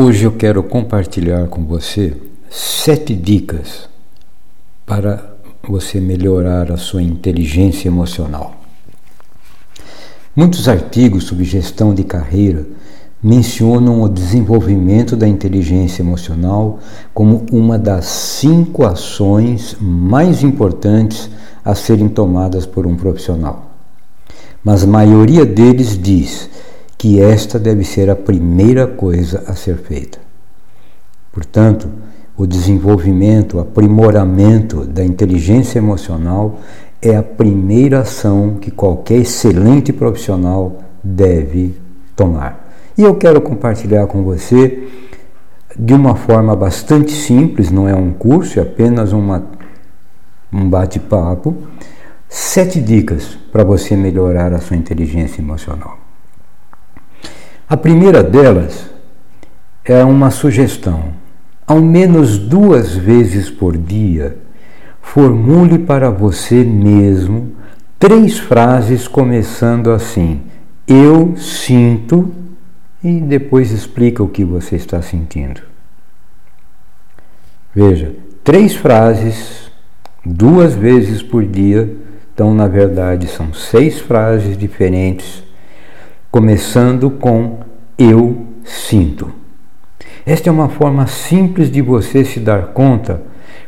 Hoje eu quero compartilhar com você sete dicas para você melhorar a sua inteligência emocional. Muitos artigos sobre gestão de carreira mencionam o desenvolvimento da inteligência emocional como uma das cinco ações mais importantes a serem tomadas por um profissional. Mas a maioria deles diz que esta deve ser a primeira coisa a ser feita. Portanto, o desenvolvimento, o aprimoramento da inteligência emocional é a primeira ação que qualquer excelente profissional deve tomar. E eu quero compartilhar com você de uma forma bastante simples, não é um curso, é apenas uma, um bate-papo, sete dicas para você melhorar a sua inteligência emocional. A primeira delas é uma sugestão. Ao menos duas vezes por dia, formule para você mesmo três frases começando assim: Eu sinto, e depois explica o que você está sentindo. Veja, três frases, duas vezes por dia, então na verdade são seis frases diferentes começando com eu sinto. Esta é uma forma simples de você se dar conta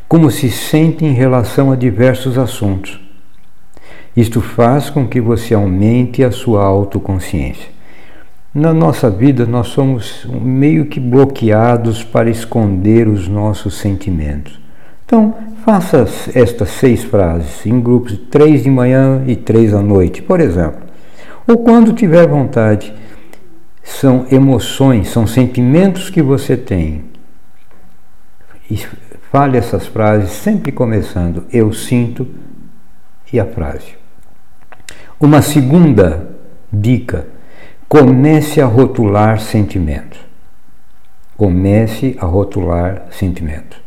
como se sente em relação a diversos assuntos. Isto faz com que você aumente a sua autoconsciência. Na nossa vida, nós somos meio que bloqueados para esconder os nossos sentimentos. Então, faça estas seis frases em grupos de três de manhã e três à noite, por exemplo ou quando tiver vontade. São emoções, são sentimentos que você tem. E fale essas frases sempre começando eu sinto e a frase. Uma segunda dica: comece a rotular sentimentos. Comece a rotular sentimentos.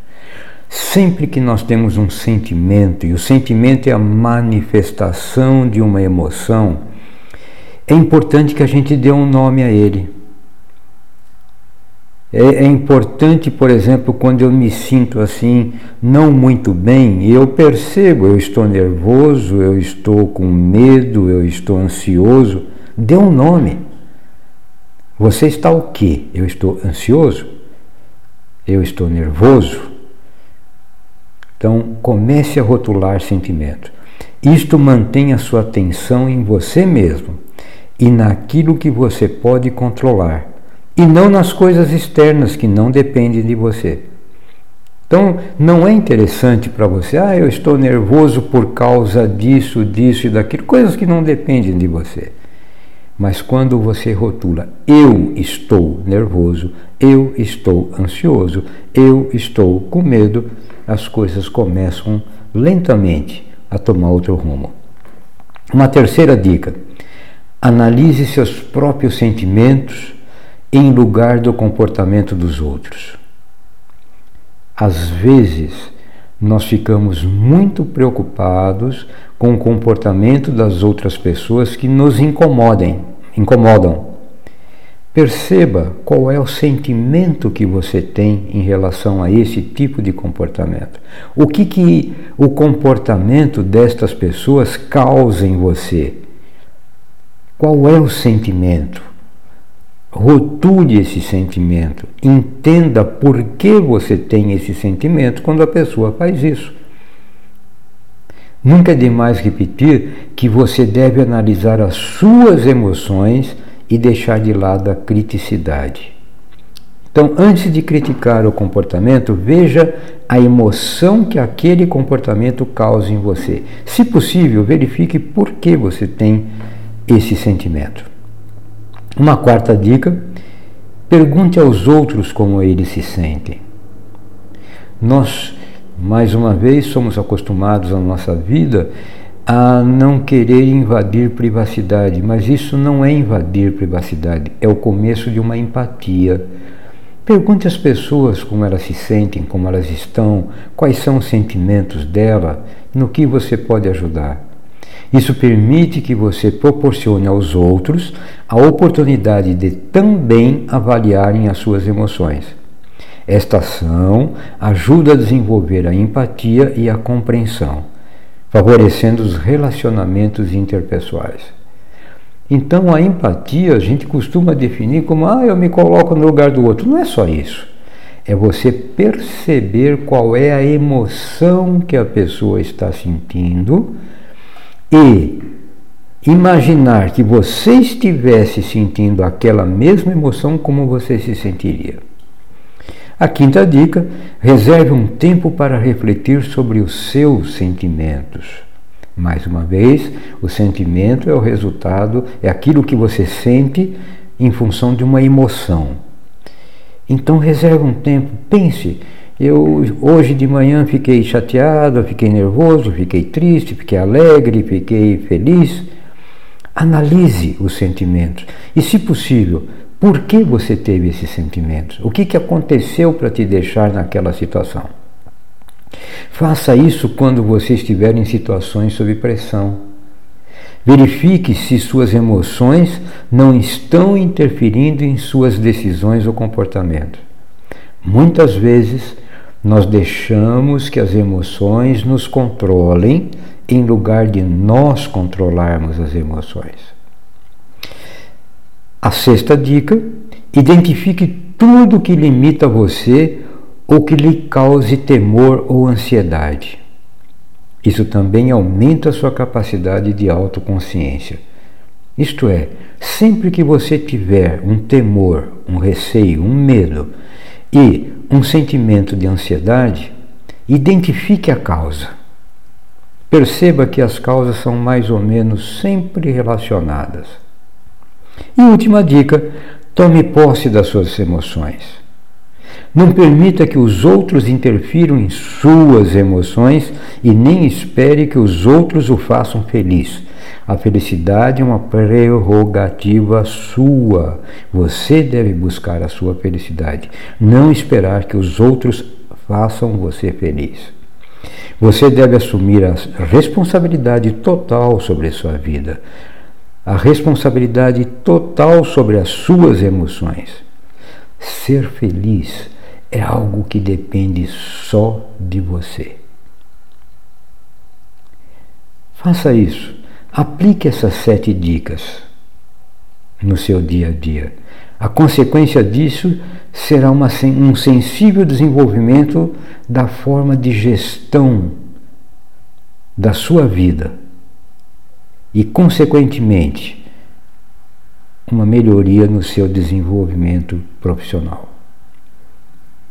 Sempre que nós temos um sentimento, e o sentimento é a manifestação de uma emoção, é importante que a gente dê um nome a ele. É, é, importante, por exemplo, quando eu me sinto assim, não muito bem, eu percebo, eu estou nervoso, eu estou com medo, eu estou ansioso, dê um nome. Você está o quê? Eu estou ansioso? Eu estou nervoso? Então, comece a rotular sentimentos. Isto mantém a sua atenção em você mesmo e naquilo que você pode controlar, e não nas coisas externas que não dependem de você. Então, não é interessante para você, ah, eu estou nervoso por causa disso, disso e daquilo, coisas que não dependem de você. Mas quando você rotula, eu estou nervoso, eu estou ansioso, eu estou com medo, as coisas começam lentamente a tomar outro rumo. Uma terceira dica: Analise seus próprios sentimentos em lugar do comportamento dos outros. Às vezes, nós ficamos muito preocupados com o comportamento das outras pessoas que nos incomodem, incomodam. Perceba qual é o sentimento que você tem em relação a esse tipo de comportamento. O que, que o comportamento destas pessoas causa em você? Qual é o sentimento? Rotule esse sentimento. Entenda por que você tem esse sentimento quando a pessoa faz isso. Nunca é demais repetir que você deve analisar as suas emoções e deixar de lado a criticidade. Então, antes de criticar o comportamento, veja a emoção que aquele comportamento causa em você. Se possível, verifique por que você tem esse sentimento. Uma quarta dica: pergunte aos outros como eles se sentem. Nós, mais uma vez, somos acostumados na nossa vida a não querer invadir privacidade, mas isso não é invadir privacidade, é o começo de uma empatia. Pergunte às pessoas como elas se sentem, como elas estão, quais são os sentimentos dela, no que você pode ajudar. Isso permite que você proporcione aos outros a oportunidade de também avaliarem as suas emoções. Esta ação ajuda a desenvolver a empatia e a compreensão, favorecendo os relacionamentos interpessoais. Então, a empatia a gente costuma definir como: ah, eu me coloco no lugar do outro. Não é só isso. É você perceber qual é a emoção que a pessoa está sentindo e imaginar que você estivesse sentindo aquela mesma emoção, como você se sentiria. A quinta dica: reserve um tempo para refletir sobre os seus sentimentos. Mais uma vez, o sentimento é o resultado, é aquilo que você sente em função de uma emoção. Então reserve um tempo, pense. Eu hoje de manhã fiquei chateado, fiquei nervoso, fiquei triste, fiquei alegre, fiquei feliz. Analise os sentimentos e, se possível, por que você teve esses sentimentos? O que, que aconteceu para te deixar naquela situação? Faça isso quando você estiver em situações sob pressão. Verifique se suas emoções não estão interferindo em suas decisões ou comportamento. Muitas vezes nós deixamos que as emoções nos controlem em lugar de nós controlarmos as emoções. A sexta dica: identifique tudo que limita você ou que lhe cause temor ou ansiedade. Isso também aumenta a sua capacidade de autoconsciência. Isto é, sempre que você tiver um temor, um receio, um medo e um sentimento de ansiedade, identifique a causa. Perceba que as causas são mais ou menos sempre relacionadas. E última dica: tome posse das suas emoções. Não permita que os outros interfiram em suas emoções e nem espere que os outros o façam feliz. A felicidade é uma prerrogativa sua. Você deve buscar a sua felicidade, não esperar que os outros façam você feliz. Você deve assumir a responsabilidade total sobre a sua vida a responsabilidade total sobre as suas emoções. Ser feliz é algo que depende só de você. Faça isso. Aplique essas sete dicas no seu dia a dia. A consequência disso será uma, um sensível desenvolvimento da forma de gestão da sua vida e, consequentemente, uma melhoria no seu desenvolvimento profissional.